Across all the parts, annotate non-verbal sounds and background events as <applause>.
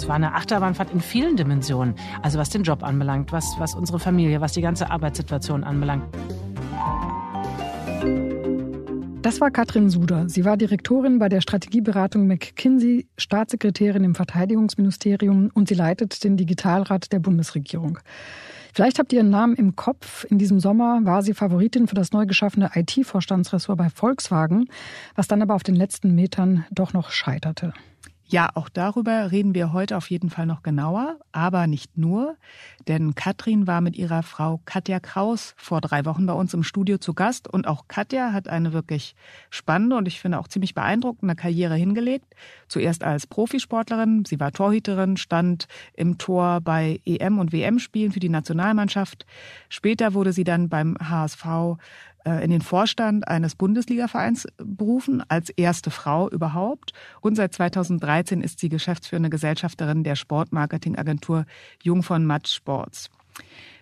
es war eine Achterbahnfahrt in vielen Dimensionen. Also was den Job anbelangt, was, was unsere Familie, was die ganze Arbeitssituation anbelangt. Das war Katrin Suder. Sie war Direktorin bei der Strategieberatung McKinsey, Staatssekretärin im Verteidigungsministerium und sie leitet den Digitalrat der Bundesregierung. Vielleicht habt ihr ihren Namen im Kopf. In diesem Sommer war sie Favoritin für das neu geschaffene IT-Vorstandsressort bei Volkswagen, was dann aber auf den letzten Metern doch noch scheiterte. Ja, auch darüber reden wir heute auf jeden Fall noch genauer, aber nicht nur, denn Katrin war mit ihrer Frau Katja Kraus vor drei Wochen bei uns im Studio zu Gast und auch Katja hat eine wirklich spannende und ich finde auch ziemlich beeindruckende Karriere hingelegt. Zuerst als Profisportlerin, sie war Torhüterin, stand im Tor bei EM und WM-Spielen für die Nationalmannschaft. Später wurde sie dann beim HSV in den Vorstand eines Bundesligavereins berufen, als erste Frau überhaupt. Und seit 2013 ist sie geschäftsführende Gesellschafterin der Sportmarketingagentur Jung von Matsch Sports.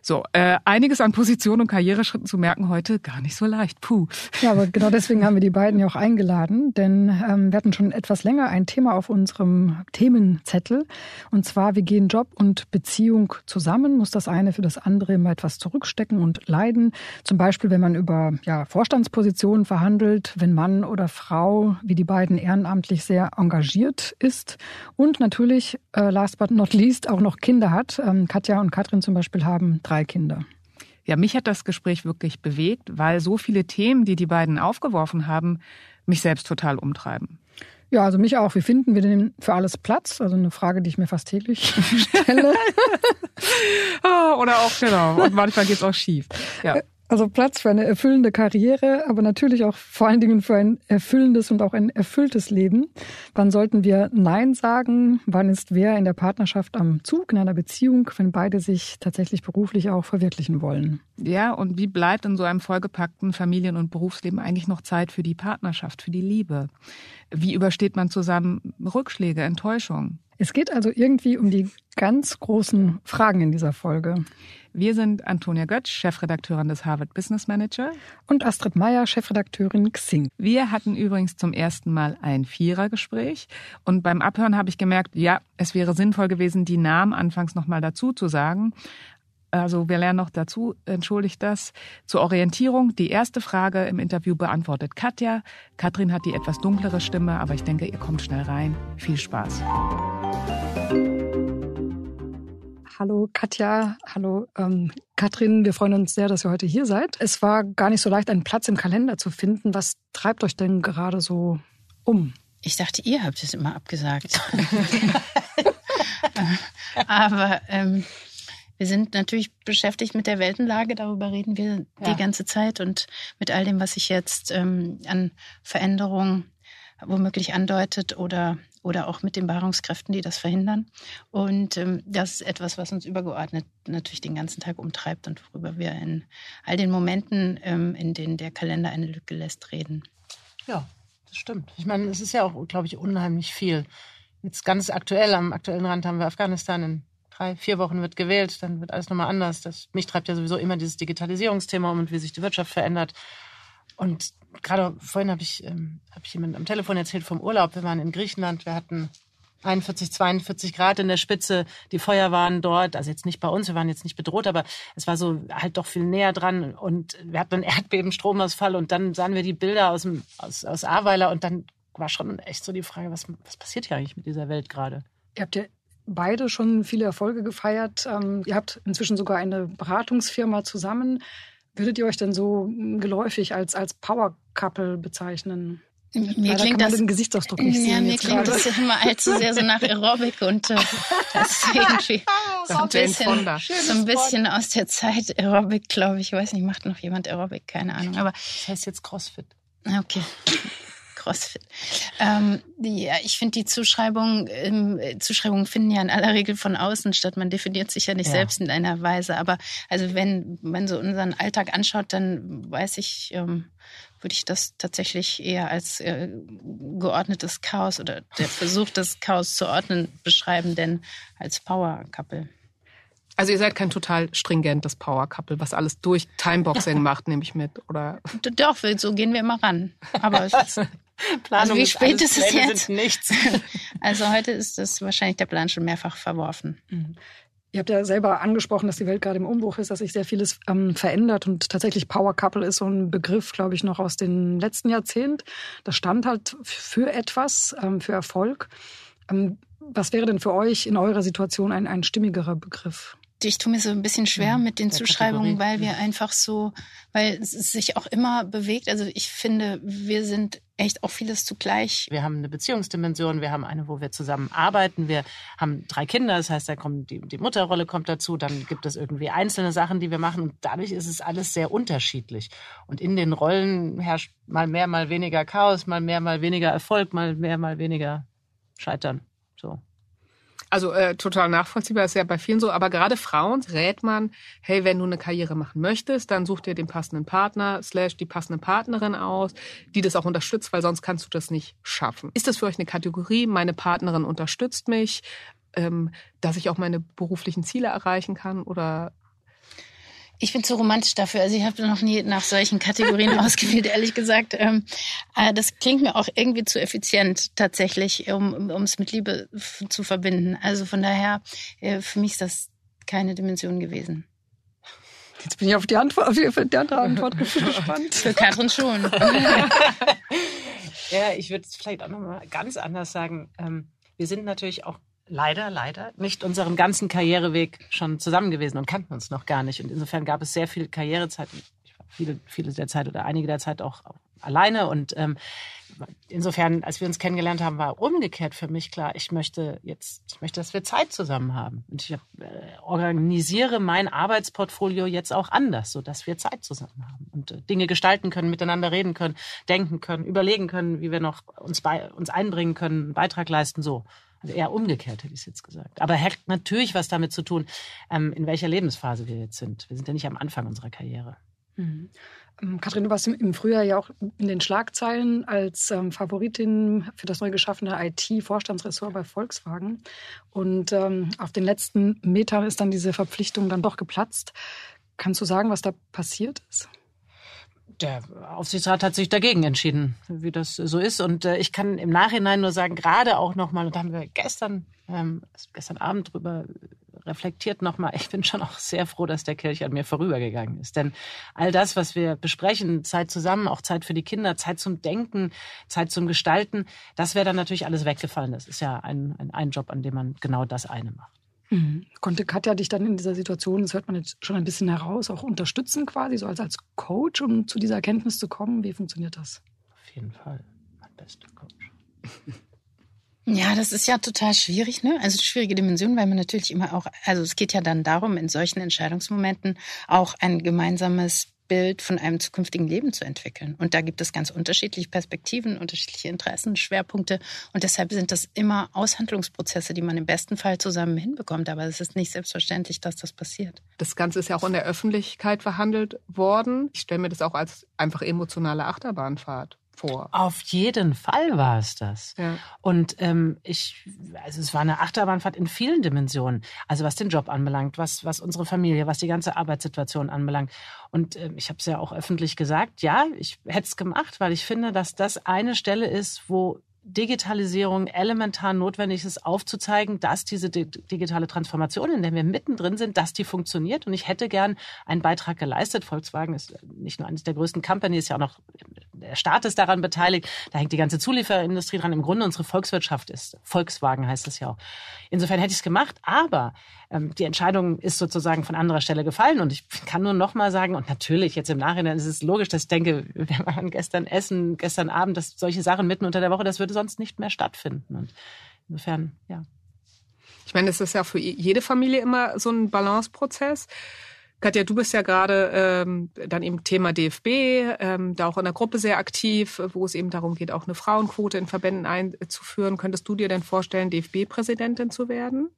So, äh, einiges an Position und Karriereschritten zu merken heute gar nicht so leicht. Puh. Ja, aber genau deswegen haben wir die beiden ja auch eingeladen, denn ähm, wir hatten schon etwas länger ein Thema auf unserem Themenzettel. Und zwar, wie gehen Job und Beziehung zusammen? Muss das eine für das andere immer etwas zurückstecken und leiden? Zum Beispiel, wenn man über ja, Vorstandspositionen verhandelt, wenn Mann oder Frau, wie die beiden ehrenamtlich sehr engagiert ist und natürlich, äh, last but not least, auch noch Kinder hat. Ähm, Katja und Katrin zum Beispiel haben drei Kinder. Ja, mich hat das Gespräch wirklich bewegt, weil so viele Themen, die die beiden aufgeworfen haben, mich selbst total umtreiben. Ja, also mich auch. Wie finden wir denn für alles Platz? Also eine Frage, die ich mir fast täglich <laughs> stelle. <laughs> Ah, oder auch, genau. Und manchmal geht es auch schief. Ja. Also Platz für eine erfüllende Karriere, aber natürlich auch vor allen Dingen für ein erfüllendes und auch ein erfülltes Leben. Wann sollten wir Nein sagen? Wann ist wer in der Partnerschaft am Zug, in einer Beziehung, wenn beide sich tatsächlich beruflich auch verwirklichen wollen? Ja, und wie bleibt in so einem vollgepackten Familien- und Berufsleben eigentlich noch Zeit für die Partnerschaft, für die Liebe? Wie übersteht man zusammen Rückschläge, Enttäuschungen? Es geht also irgendwie um die ganz großen Fragen in dieser Folge. Wir sind Antonia Götz, Chefredakteurin des Harvard Business Manager. Und Astrid Meyer, Chefredakteurin Xing. Wir hatten übrigens zum ersten Mal ein Vierergespräch. Und beim Abhören habe ich gemerkt, ja, es wäre sinnvoll gewesen, die Namen anfangs nochmal dazu zu sagen. Also wir lernen noch dazu, entschuldigt das. Zur Orientierung, die erste Frage im Interview beantwortet Katja. Katrin hat die etwas dunklere Stimme, aber ich denke, ihr kommt schnell rein. Viel Spaß. Hallo Katja, hallo ähm, Katrin, wir freuen uns sehr, dass ihr heute hier seid. Es war gar nicht so leicht, einen Platz im Kalender zu finden. Was treibt euch denn gerade so um? Ich dachte, ihr habt es immer abgesagt. <laughs> Aber ähm, wir sind natürlich beschäftigt mit der Weltenlage, darüber reden wir ja. die ganze Zeit und mit all dem, was sich jetzt ähm, an Veränderungen womöglich andeutet oder, oder auch mit den Beharrungskräften, die das verhindern. Und ähm, das ist etwas, was uns übergeordnet natürlich den ganzen Tag umtreibt und worüber wir in all den Momenten, ähm, in denen der Kalender eine Lücke lässt, reden. Ja, das stimmt. Ich meine, es ist ja auch, glaube ich, unheimlich viel. Jetzt ganz aktuell, am aktuellen Rand haben wir Afghanistan in drei, vier Wochen wird gewählt, dann wird alles nochmal anders. Das, mich treibt ja sowieso immer dieses Digitalisierungsthema um und wie sich die Wirtschaft verändert. Und gerade vorhin habe ich, ähm, hab ich jemand am Telefon erzählt vom Urlaub. Wir waren in Griechenland, wir hatten 41, 42 Grad in der Spitze. Die Feuer waren dort, also jetzt nicht bei uns, wir waren jetzt nicht bedroht, aber es war so halt doch viel näher dran. Und wir hatten einen Erdbeben, Stromausfall und dann sahen wir die Bilder aus, dem, aus, aus Ahrweiler und dann war schon echt so die Frage, was, was passiert hier eigentlich mit dieser Welt gerade? Ihr habt ja beide schon viele Erfolge gefeiert. Ähm, ihr habt inzwischen sogar eine Beratungsfirma zusammen. Würdet ihr euch denn so geläufig als, als Power Couple bezeichnen? Mir klingt das, den Gesichtsausdruck nicht ja, sehen mir klingt gerade. das immer allzu sehr so nach Aerobic und äh, <laughs> das ist irgendwie <laughs> so ein bisschen, so ein bisschen aus der Zeit Aerobic, glaube ich. Ich weiß nicht, macht noch jemand Aerobic? Keine Ahnung. Aber das heißt jetzt CrossFit. Okay. CrossFit. Ähm, ja, ich finde die Zuschreibung, ähm, Zuschreibungen finden ja in aller Regel von außen statt. Man definiert sich ja nicht ja. selbst in einer Weise. Aber also wenn man so unseren Alltag anschaut, dann weiß ich, ähm, würde ich das tatsächlich eher als äh, geordnetes Chaos oder der Versuch, das Chaos zu ordnen, beschreiben, denn als Power Couple. Also ihr seid kein total stringentes Power Couple, was alles durch Timeboxing <laughs> macht, nehme ich mit, oder? Doch, so gehen wir immer ran. Aber es ist, <laughs> <laughs> Planung also wie spät ist, ist es jetzt? nichts. <laughs> Also heute ist das wahrscheinlich der Plan schon mehrfach verworfen. Mhm. Ihr habt ja selber angesprochen, dass die Welt gerade im Umbruch ist, dass sich sehr vieles ähm, verändert und tatsächlich Power Couple ist so ein Begriff, glaube ich, noch aus dem letzten Jahrzehnt. Das stand halt für etwas, ähm, für Erfolg. Ähm, was wäre denn für euch in eurer Situation ein, ein stimmigerer Begriff? ich tue mir so ein bisschen schwer ja, mit den Zuschreibungen, weil wir einfach so, weil es sich auch immer bewegt. Also ich finde, wir sind echt auch vieles zugleich. Wir haben eine Beziehungsdimension, wir haben eine, wo wir zusammen arbeiten, wir haben drei Kinder, das heißt, da kommt die, die Mutterrolle kommt dazu, dann gibt es irgendwie einzelne Sachen, die wir machen und dadurch ist es alles sehr unterschiedlich. Und in den Rollen herrscht mal mehr, mal weniger Chaos, mal mehr, mal weniger Erfolg, mal mehr, mal weniger Scheitern. So. Also äh, total nachvollziehbar, ist ja bei vielen so. Aber gerade Frauen rät man, hey, wenn du eine Karriere machen möchtest, dann such dir den passenden Partner, slash die passende Partnerin aus, die das auch unterstützt, weil sonst kannst du das nicht schaffen. Ist das für euch eine Kategorie, meine Partnerin unterstützt mich, ähm, dass ich auch meine beruflichen Ziele erreichen kann? Oder ich bin zu romantisch dafür. Also ich habe noch nie nach solchen Kategorien <laughs> ausgewählt, ehrlich gesagt. Ähm, äh, das klingt mir auch irgendwie zu effizient tatsächlich, um es mit Liebe zu verbinden. Also von daher, äh, für mich ist das keine Dimension gewesen. Jetzt bin ich auf die Antwort, auf die andere Antwort <laughs> gespannt. Für Katrin schon. <laughs> ja, ich würde es vielleicht auch nochmal ganz anders sagen. Ähm, wir sind natürlich auch leider, leider nicht unseren ganzen Karriereweg schon zusammen gewesen und kannten uns noch gar nicht. Und insofern gab es sehr viel Karrierezeit. Ich war viele, viele der Zeit oder einige der Zeit auch, alleine. Und ähm, insofern, als wir uns kennengelernt haben, war umgekehrt für mich klar, ich möchte jetzt, ich möchte, dass wir Zeit zusammen haben. Und ich äh, organisiere mein Arbeitsportfolio jetzt auch anders, so dass wir Zeit zusammen haben und äh, Dinge gestalten können, miteinander reden können, denken können, überlegen können, wie wir noch uns bei uns einbringen können, einen Beitrag leisten, so. Also eher umgekehrt hätte ich es jetzt gesagt. Aber hat natürlich was damit zu tun, ähm, in welcher Lebensphase wir jetzt sind. Wir sind ja nicht am Anfang unserer Karriere. Mhm. Ähm, Kathrin, du warst im Frühjahr ja auch in den Schlagzeilen als ähm, Favoritin für das neu geschaffene IT-Vorstandsressort bei Volkswagen. Und ähm, auf den letzten Metern ist dann diese Verpflichtung dann doch geplatzt. Kannst du sagen, was da passiert ist? Der Aufsichtsrat hat sich dagegen entschieden, wie das so ist. Und äh, ich kann im Nachhinein nur sagen, gerade auch nochmal, und da haben wir gestern, ähm, gestern Abend drüber reflektiert nochmal, <laughs> ich bin schon auch sehr froh, dass der Kirch an mir vorübergegangen ist. Denn all das, was wir besprechen, Zeit zusammen, auch Zeit für die Kinder, Zeit zum Denken, Zeit zum Gestalten, das wäre dann natürlich alles weggefallen. Das ist ja ein, ein, ein Job, an dem man genau das eine macht. Mhm. Konnte Katja dich dann in dieser Situation, das hört man jetzt schon ein bisschen heraus, auch unterstützen quasi, so als, als Coach, um zu dieser Erkenntnis zu kommen? Wie funktioniert das? Auf jeden Fall. Mein bester Coach. Ja, das ist ja total schwierig, ne? Also schwierige Dimension, weil man natürlich immer auch, also es geht ja dann darum, in solchen Entscheidungsmomenten auch ein gemeinsames Bild von einem zukünftigen Leben zu entwickeln. Und da gibt es ganz unterschiedliche Perspektiven, unterschiedliche Interessen, Schwerpunkte. Und deshalb sind das immer Aushandlungsprozesse, die man im besten Fall zusammen hinbekommt. Aber es ist nicht selbstverständlich, dass das passiert. Das Ganze ist ja auch in der Öffentlichkeit verhandelt worden. Ich stelle mir das auch als einfach emotionale Achterbahnfahrt vor. Auf jeden Fall war es das. Ja. Und ähm, ich, also es war eine Achterbahnfahrt in vielen Dimensionen. Also was den Job anbelangt, was, was unsere Familie, was die ganze Arbeitssituation anbelangt. Und ähm, ich habe es ja auch öffentlich gesagt, ja, ich hätte es gemacht, weil ich finde, dass das eine Stelle ist, wo Digitalisierung elementar notwendig ist, aufzuzeigen, dass diese digitale Transformation, in der wir mittendrin sind, dass die funktioniert. Und ich hätte gern einen Beitrag geleistet. Volkswagen ist nicht nur eines der größten Companies, ist ja auch noch der Staat ist daran beteiligt. Da hängt die ganze Zulieferindustrie dran. Im Grunde unsere Volkswirtschaft ist Volkswagen heißt es ja auch. Insofern hätte ich es gemacht, aber ähm, die Entscheidung ist sozusagen von anderer Stelle gefallen. Und ich kann nur noch mal sagen, und natürlich jetzt im Nachhinein ist es logisch, dass ich denke, <laughs> wir waren gestern essen, gestern Abend, dass solche Sachen mitten unter der Woche, das würde sonst nicht mehr stattfinden. Und insofern, ja. Ich meine, es ist ja für jede Familie immer so ein Balanceprozess. Katja, du bist ja gerade ähm, dann eben Thema DFB, ähm, da auch in der Gruppe sehr aktiv, wo es eben darum geht, auch eine Frauenquote in Verbänden einzuführen. Könntest du dir denn vorstellen, DFB-Präsidentin zu werden?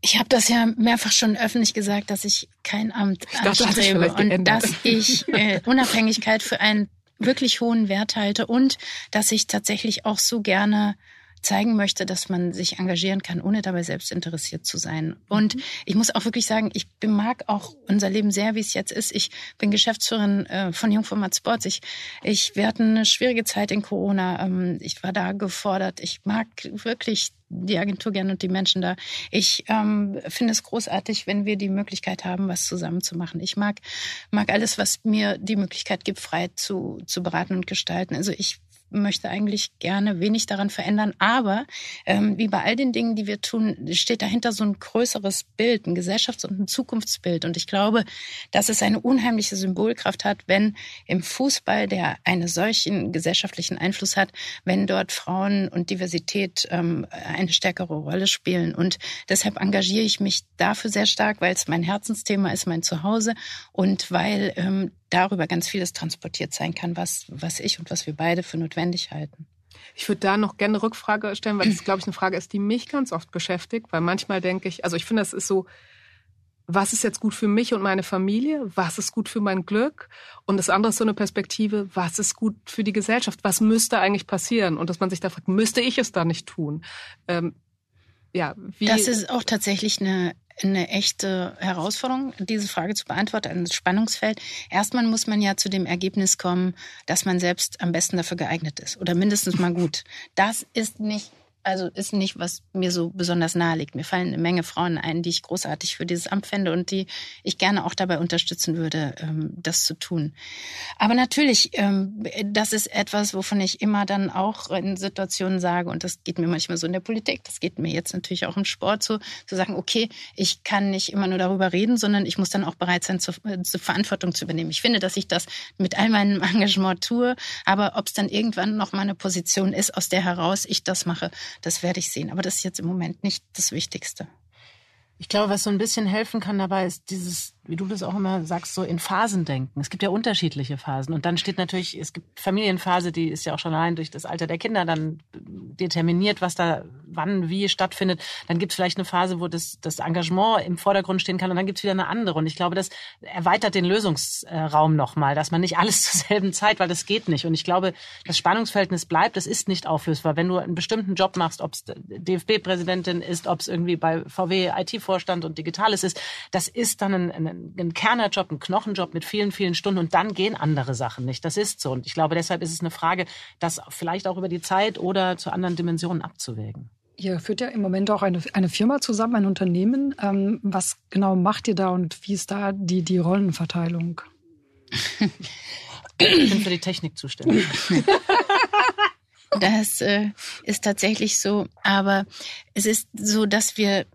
Ich habe das ja mehrfach schon öffentlich gesagt, dass ich kein Amt ich dachte, anstrebe und dass ich äh, Unabhängigkeit für einen wirklich hohen Wert halte und dass ich tatsächlich auch so gerne zeigen möchte, dass man sich engagieren kann, ohne dabei selbst interessiert zu sein. Und mhm. ich muss auch wirklich sagen, ich mag auch unser Leben sehr, wie es jetzt ist. Ich bin Geschäftsführerin äh, von Jungformat Sports. Ich, ich, wir hatten eine schwierige Zeit in Corona. Ähm, ich war da gefordert. Ich mag wirklich die Agentur gerne und die Menschen da. Ich ähm, finde es großartig, wenn wir die Möglichkeit haben, was zusammen zu machen. Ich mag, mag alles, was mir die Möglichkeit gibt, frei zu, zu beraten und gestalten. Also ich möchte eigentlich gerne wenig daran verändern. Aber ähm, wie bei all den Dingen, die wir tun, steht dahinter so ein größeres Bild, ein Gesellschafts- und ein Zukunftsbild. Und ich glaube, dass es eine unheimliche Symbolkraft hat, wenn im Fußball, der einen solchen gesellschaftlichen Einfluss hat, wenn dort Frauen und Diversität ähm, eine stärkere Rolle spielen. Und deshalb engagiere ich mich dafür sehr stark, weil es mein Herzensthema ist, mein Zuhause und weil ähm, darüber ganz vieles transportiert sein kann, was, was ich und was wir beide für notwendig halten. Ich würde da noch gerne eine Rückfrage stellen, weil das, glaube ich, eine Frage ist, die mich ganz oft beschäftigt, weil manchmal denke ich, also ich finde, das ist so, was ist jetzt gut für mich und meine Familie? Was ist gut für mein Glück? Und das andere ist so eine Perspektive, was ist gut für die Gesellschaft? Was müsste eigentlich passieren? Und dass man sich da fragt, müsste ich es da nicht tun? Ähm, ja, wie das ist auch tatsächlich eine eine echte Herausforderung, diese Frage zu beantworten, ein Spannungsfeld. Erstmal muss man ja zu dem Ergebnis kommen, dass man selbst am besten dafür geeignet ist oder mindestens mal gut. Das ist nicht also ist nicht, was mir so besonders nahe liegt. Mir fallen eine Menge Frauen ein, die ich großartig für dieses Amt fände und die ich gerne auch dabei unterstützen würde, ähm, das zu tun. Aber natürlich, ähm, das ist etwas, wovon ich immer dann auch in Situationen sage, und das geht mir manchmal so in der Politik, das geht mir jetzt natürlich auch im Sport so, zu sagen, okay, ich kann nicht immer nur darüber reden, sondern ich muss dann auch bereit sein, zur, äh, zur Verantwortung zu übernehmen. Ich finde, dass ich das mit all meinem <laughs> Engagement tue, aber ob es dann irgendwann noch mal eine Position ist, aus der heraus ich das mache, das werde ich sehen. Aber das ist jetzt im Moment nicht das Wichtigste. Ich glaube, was so ein bisschen helfen kann dabei, ist dieses wie du das auch immer sagst, so in Phasen denken. Es gibt ja unterschiedliche Phasen. Und dann steht natürlich, es gibt Familienphase, die ist ja auch schon allein durch das Alter der Kinder dann determiniert, was da wann, wie stattfindet. Dann gibt es vielleicht eine Phase, wo das, das Engagement im Vordergrund stehen kann und dann gibt es wieder eine andere. Und ich glaube, das erweitert den Lösungsraum nochmal, dass man nicht alles <laughs> zur selben Zeit, weil das geht nicht. Und ich glaube, das Spannungsverhältnis bleibt, das ist nicht auflösbar. Wenn du einen bestimmten Job machst, ob es DFB-Präsidentin ist, ob es irgendwie bei VW IT-Vorstand und Digitales ist, das ist dann ein, ein ein Kernerjob, ein Knochenjob mit vielen, vielen Stunden und dann gehen andere Sachen nicht. Das ist so. Und ich glaube, deshalb ist es eine Frage, das vielleicht auch über die Zeit oder zu anderen Dimensionen abzuwägen. Ihr führt ja im Moment auch eine, eine Firma zusammen, ein Unternehmen. Ähm, was genau macht ihr da und wie ist da die, die Rollenverteilung? <laughs> ich bin für die Technik zuständig. <laughs> Das äh, ist tatsächlich so. Aber es ist so, dass wir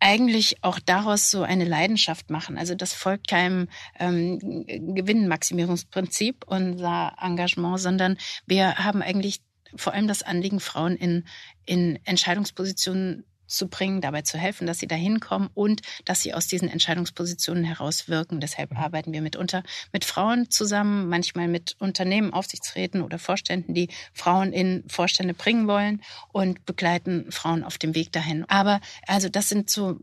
eigentlich auch daraus so eine Leidenschaft machen. Also das folgt keinem ähm, Gewinnmaximierungsprinzip, unser Engagement, sondern wir haben eigentlich vor allem das Anliegen, Frauen in, in Entscheidungspositionen zu bringen, dabei zu helfen, dass sie da hinkommen und dass sie aus diesen Entscheidungspositionen herauswirken. Deshalb mhm. arbeiten wir mitunter mit Frauen zusammen, manchmal mit Unternehmen, Aufsichtsräten oder Vorständen, die Frauen in Vorstände bringen wollen und begleiten Frauen auf dem Weg dahin. Aber also das sind so,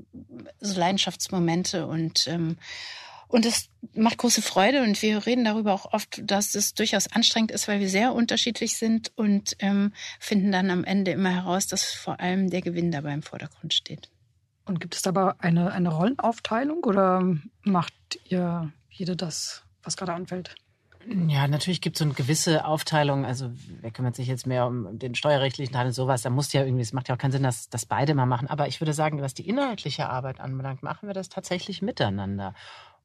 so Leidenschaftsmomente und ähm, und es macht große Freude und wir reden darüber auch oft, dass es durchaus anstrengend ist, weil wir sehr unterschiedlich sind und ähm, finden dann am Ende immer heraus, dass vor allem der Gewinn dabei im Vordergrund steht. Und gibt es dabei eine, eine Rollenaufteilung oder macht ihr jede das, was gerade anfällt? Ja, natürlich gibt es so eine gewisse Aufteilung. Also wer kümmert sich jetzt mehr um den steuerrechtlichen Teil und sowas? Da muss ja irgendwie, es macht ja auch keinen Sinn, dass das beide mal machen. Aber ich würde sagen, was die inhaltliche Arbeit anbelangt, machen wir das tatsächlich miteinander.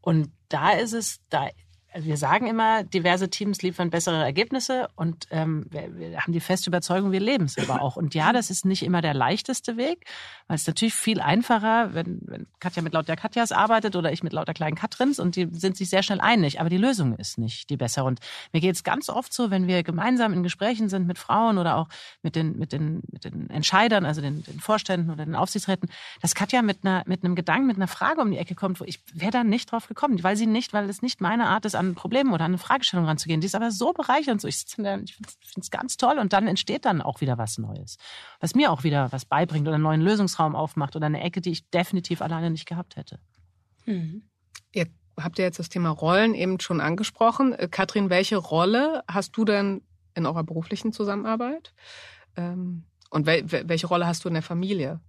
Und da ist es, da also wir sagen immer, diverse Teams liefern bessere Ergebnisse und ähm, wir, wir haben die feste Überzeugung, wir leben es aber auch. Und ja, das ist nicht immer der leichteste Weg, weil es natürlich viel einfacher, wenn, wenn Katja mit lauter Katjas arbeitet oder ich mit lauter kleinen Katrins und die sind sich sehr schnell einig, aber die Lösung ist nicht die bessere. Und mir geht es ganz oft so, wenn wir gemeinsam in Gesprächen sind mit Frauen oder auch mit den, mit den, mit den Entscheidern, also den, den Vorständen oder den Aufsichtsräten, dass Katja mit einer, mit einem Gedanken, mit einer Frage um die Ecke kommt, wo ich wäre da nicht drauf gekommen, weil sie nicht, weil es nicht meine Art ist, an ein Problem oder an eine Fragestellung ranzugehen. Die ist aber so bereichernd. So. Ich, ich finde es ganz toll und dann entsteht dann auch wieder was Neues. Was mir auch wieder was beibringt oder einen neuen Lösungsraum aufmacht oder eine Ecke, die ich definitiv alleine nicht gehabt hätte. Mhm. Ihr habt ja jetzt das Thema Rollen eben schon angesprochen. Äh, Katrin, welche Rolle hast du denn in eurer beruflichen Zusammenarbeit? Ähm, Und wel welche Rolle hast du in der Familie?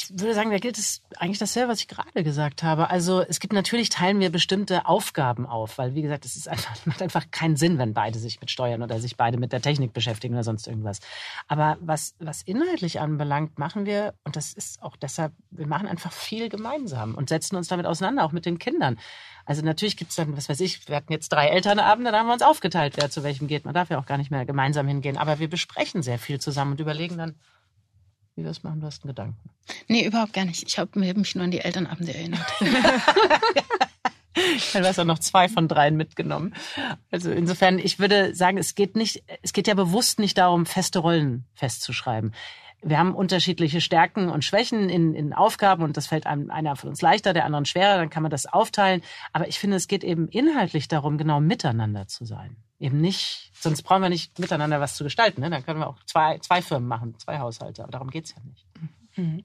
Ich würde sagen, da gilt es eigentlich dasselbe, was ich gerade gesagt habe. Also es gibt natürlich, teilen wir bestimmte Aufgaben auf, weil wie gesagt, es ist einfach, <laughs> macht einfach keinen Sinn, wenn beide sich mit Steuern oder sich beide mit der Technik beschäftigen oder sonst irgendwas. Aber was, was inhaltlich anbelangt, machen wir, und das ist auch deshalb, wir machen einfach viel gemeinsam und setzen uns damit auseinander, auch mit den Kindern. Also natürlich gibt es dann, was weiß ich, wir hatten jetzt drei Elternabende, da haben wir uns aufgeteilt, wer zu welchem geht. Man darf ja auch gar nicht mehr gemeinsam hingehen. Aber wir besprechen sehr viel zusammen und überlegen dann, wie wir es machen. Du hast einen Gedanken. Nee, überhaupt gar nicht. Ich habe mich nur an die Elternabende erinnert. <laughs> Dann hast du noch zwei von dreien mitgenommen. Also insofern, ich würde sagen, es geht nicht, es geht ja bewusst nicht darum, feste Rollen festzuschreiben. Wir haben unterschiedliche Stärken und Schwächen in, in Aufgaben und das fällt einem einer von uns leichter, der anderen schwerer, dann kann man das aufteilen. Aber ich finde, es geht eben inhaltlich darum, genau miteinander zu sein eben nicht, sonst brauchen wir nicht miteinander was zu gestalten. Ne? Dann können wir auch zwei, zwei Firmen machen, zwei Haushalte. Aber darum geht es ja nicht. Mhm.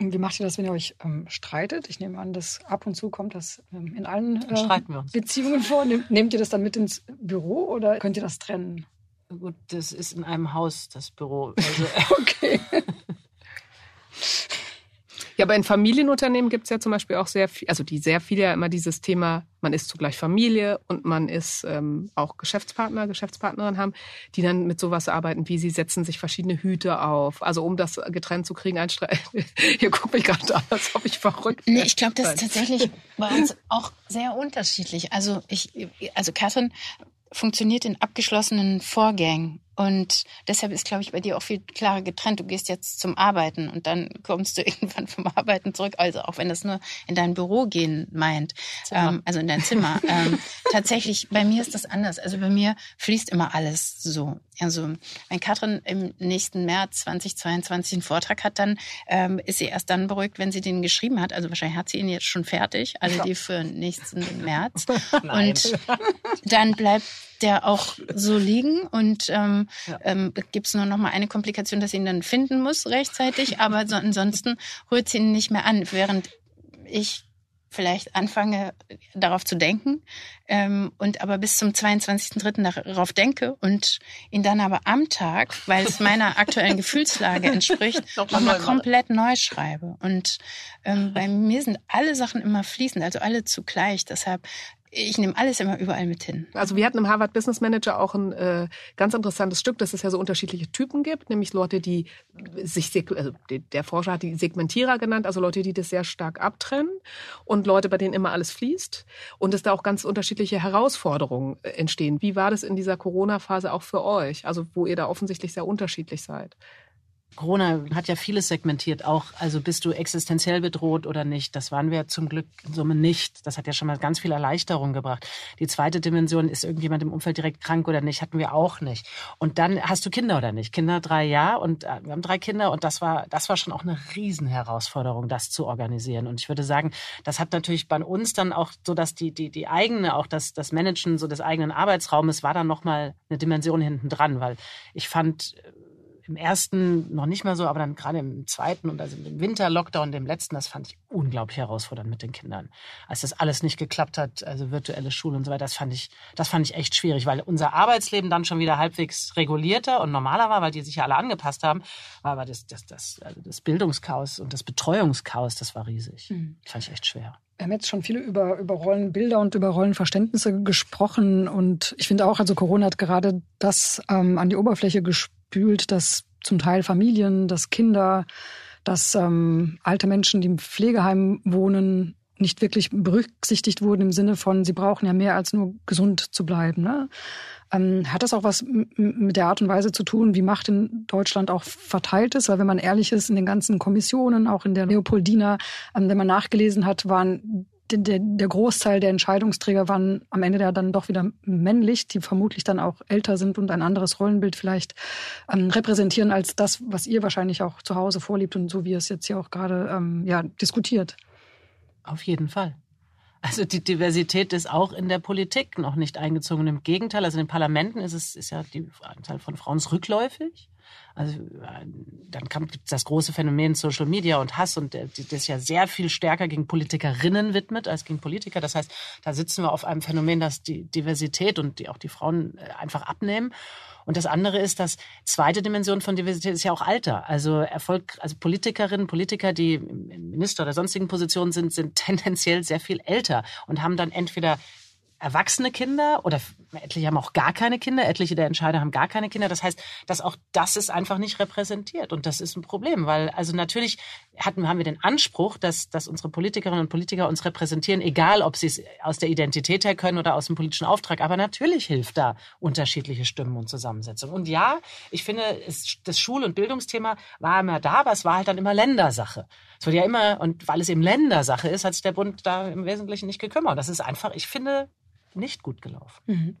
Wie macht ihr das, wenn ihr euch ähm, streitet? Ich nehme an, dass ab und zu kommt das ähm, in allen äh, Beziehungen vor. Nehmt ihr das dann mit ins Büro oder könnt ihr das trennen? Gut, das ist in einem Haus, das Büro. Also, <laughs> okay. Ja, aber in Familienunternehmen gibt es ja zum Beispiel auch sehr viel, also die sehr viel ja immer dieses Thema, man ist zugleich Familie und man ist ähm, auch Geschäftspartner, Geschäftspartnerin haben, die dann mit sowas arbeiten, wie sie setzen sich verschiedene Hüte auf. Also um das getrennt zu kriegen, ein Streit. <laughs> Hier guckt mich gerade an, als ob ich verrückt bin. Nee, ich glaube, das ist tatsächlich <laughs> bei uns auch sehr unterschiedlich. Also ich, also Katrin funktioniert in abgeschlossenen Vorgängen. Und deshalb ist, glaube ich, bei dir auch viel klarer getrennt. Du gehst jetzt zum Arbeiten und dann <laughs> kommst du irgendwann vom Arbeiten zurück. Also auch wenn das nur in dein Büro gehen meint, ähm, also in dein Zimmer. <laughs> ähm, tatsächlich, bei mir ist das anders. Also bei mir fließt immer alles so. Also wenn Katrin im nächsten März 2022 einen Vortrag hat, dann ähm, ist sie erst dann beruhigt, wenn sie den geschrieben hat. Also wahrscheinlich hat sie ihn jetzt schon fertig, alle die für nächsten März. <laughs> und dann bleibt der auch so <laughs> liegen und ähm, ja. ähm, gibt es nur noch mal eine Komplikation, dass sie ihn dann finden muss rechtzeitig, <laughs> aber so, ansonsten rührt sie ihn nicht mehr an, während ich vielleicht anfange darauf zu denken ähm, und aber bis zum 22.03. darauf denke und ihn dann aber am Tag, weil es meiner <laughs> aktuellen Gefühlslage entspricht, nochmal komplett neu schreibe. Und ähm, bei mir sind alle Sachen immer fließend, also alle zugleich. Deshalb ich nehme alles immer überall mit hin. Also wir hatten im Harvard Business Manager auch ein äh, ganz interessantes Stück, dass es ja so unterschiedliche Typen gibt, nämlich Leute, die sich, also der Forscher hat die Segmentierer genannt, also Leute, die das sehr stark abtrennen und Leute, bei denen immer alles fließt und dass da auch ganz unterschiedliche Herausforderungen äh, entstehen. Wie war das in dieser Corona-Phase auch für euch? Also wo ihr da offensichtlich sehr unterschiedlich seid. Corona hat ja vieles segmentiert, auch also bist du existenziell bedroht oder nicht. Das waren wir zum Glück in Summe nicht. Das hat ja schon mal ganz viel Erleichterung gebracht. Die zweite Dimension, ist irgendjemand im Umfeld direkt krank oder nicht, hatten wir auch nicht. Und dann hast du Kinder oder nicht? Kinder drei Jahre und äh, wir haben drei Kinder und das war, das war schon auch eine Riesenherausforderung, das zu organisieren. Und ich würde sagen, das hat natürlich bei uns dann auch so, dass die, die, die eigene, auch das, das Managen so des eigenen Arbeitsraumes war dann nochmal eine Dimension hinten dran, weil ich fand, im ersten noch nicht mehr so, aber dann gerade im zweiten und also im Winter-Lockdown, dem letzten, das fand ich unglaublich herausfordernd mit den Kindern. Als das alles nicht geklappt hat, also virtuelle Schule und so weiter, das fand ich, das fand ich echt schwierig, weil unser Arbeitsleben dann schon wieder halbwegs regulierter und normaler war, weil die sich ja alle angepasst haben. Aber das, das, das, also das Bildungschaos und das Betreuungschaos, das war riesig. Mhm. Das fand ich echt schwer. Wir haben jetzt schon viel über, über Rollenbilder und über Rollenverständnisse gesprochen. Und ich finde auch, also Corona hat gerade das ähm, an die Oberfläche gespült, dass zum Teil Familien, dass Kinder, dass ähm, alte Menschen, die im Pflegeheim wohnen, nicht wirklich berücksichtigt wurden im Sinne von, sie brauchen ja mehr als nur gesund zu bleiben. Ne? Ähm, hat das auch was mit der Art und Weise zu tun, wie Macht in Deutschland auch verteilt ist? Weil wenn man ehrlich ist, in den ganzen Kommissionen, auch in der Leopoldina, ähm, wenn man nachgelesen hat, waren der, der Großteil der Entscheidungsträger waren am Ende ja dann doch wieder männlich, die vermutlich dann auch älter sind und ein anderes Rollenbild vielleicht ähm, repräsentieren als das, was ihr wahrscheinlich auch zu Hause vorliebt und so wie ihr es jetzt hier auch gerade ähm, ja, diskutiert. Auf jeden Fall. Also die Diversität ist auch in der Politik noch nicht eingezogen. Im Gegenteil, also in den Parlamenten ist es ist ja die Anzahl von Frauen rückläufig. Also äh, dann kommt das große Phänomen Social Media und Hass und das ja sehr viel stärker gegen Politikerinnen widmet als gegen Politiker. Das heißt, da sitzen wir auf einem Phänomen, dass die Diversität und die, auch die Frauen äh, einfach abnehmen. Und das andere ist, dass zweite Dimension von Diversität ist ja auch Alter. Also Erfolg, also Politikerinnen, Politiker, die Minister oder sonstigen Positionen sind, sind <laughs> tendenziell sehr viel älter und haben dann entweder erwachsene Kinder oder etliche haben auch gar keine Kinder, etliche der Entscheider haben gar keine Kinder. Das heißt, dass auch das ist einfach nicht repräsentiert und das ist ein Problem, weil also natürlich hatten, haben wir den Anspruch, dass, dass unsere Politikerinnen und Politiker uns repräsentieren, egal ob sie es aus der Identität her können oder aus dem politischen Auftrag. Aber natürlich hilft da unterschiedliche Stimmen und Zusammensetzungen. Und ja, ich finde, es, das Schul- und Bildungsthema war immer da, aber es war halt dann immer Ländersache. Es wird ja immer, und weil es eben Ländersache ist, hat sich der Bund da im Wesentlichen nicht gekümmert. Das ist einfach, ich finde, nicht gut gelaufen. Mhm.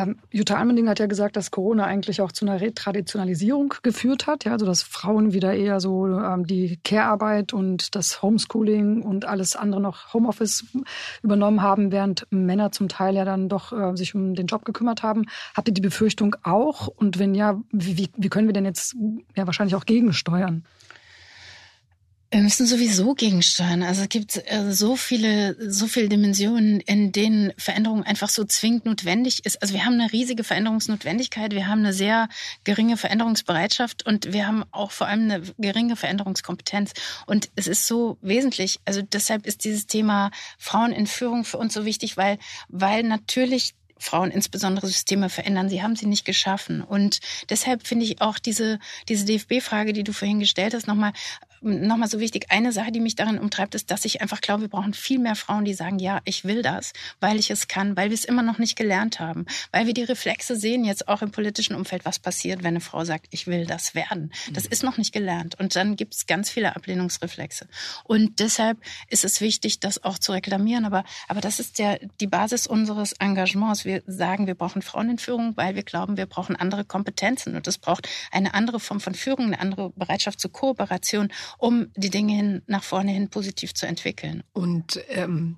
Ähm, Jutta Almending hat ja gesagt, dass Corona eigentlich auch zu einer Retraditionalisierung geführt hat, ja, also dass Frauen wieder eher so ähm, die Care-Arbeit und das Homeschooling und alles andere noch Homeoffice übernommen haben, während Männer zum Teil ja dann doch äh, sich um den Job gekümmert haben. Habt ihr die Befürchtung auch? Und wenn ja, wie, wie können wir denn jetzt ja wahrscheinlich auch gegensteuern? Wir müssen sowieso gegensteuern. Also es gibt äh, so viele, so viele Dimensionen, in denen Veränderung einfach so zwingend notwendig ist. Also wir haben eine riesige Veränderungsnotwendigkeit, wir haben eine sehr geringe Veränderungsbereitschaft und wir haben auch vor allem eine geringe Veränderungskompetenz. Und es ist so wesentlich. Also deshalb ist dieses Thema Frauen in Führung für uns so wichtig, weil, weil natürlich Frauen insbesondere Systeme verändern. Sie haben sie nicht geschaffen. Und deshalb finde ich auch diese, diese DFB-Frage, die du vorhin gestellt hast, nochmal nochmal so wichtig, eine Sache, die mich darin umtreibt, ist, dass ich einfach glaube, wir brauchen viel mehr Frauen, die sagen, ja, ich will das, weil ich es kann, weil wir es immer noch nicht gelernt haben, weil wir die Reflexe sehen jetzt auch im politischen Umfeld, was passiert, wenn eine Frau sagt, ich will das werden. Das mhm. ist noch nicht gelernt. Und dann gibt es ganz viele Ablehnungsreflexe. Und deshalb ist es wichtig, das auch zu reklamieren. Aber, aber das ist ja die Basis unseres Engagements. Wir sagen, wir brauchen Frauen in Führung, weil wir glauben, wir brauchen andere Kompetenzen. Und es braucht eine andere Form von Führung, eine andere Bereitschaft zur Kooperation um die Dinge hin, nach vorne hin positiv zu entwickeln. Und ähm,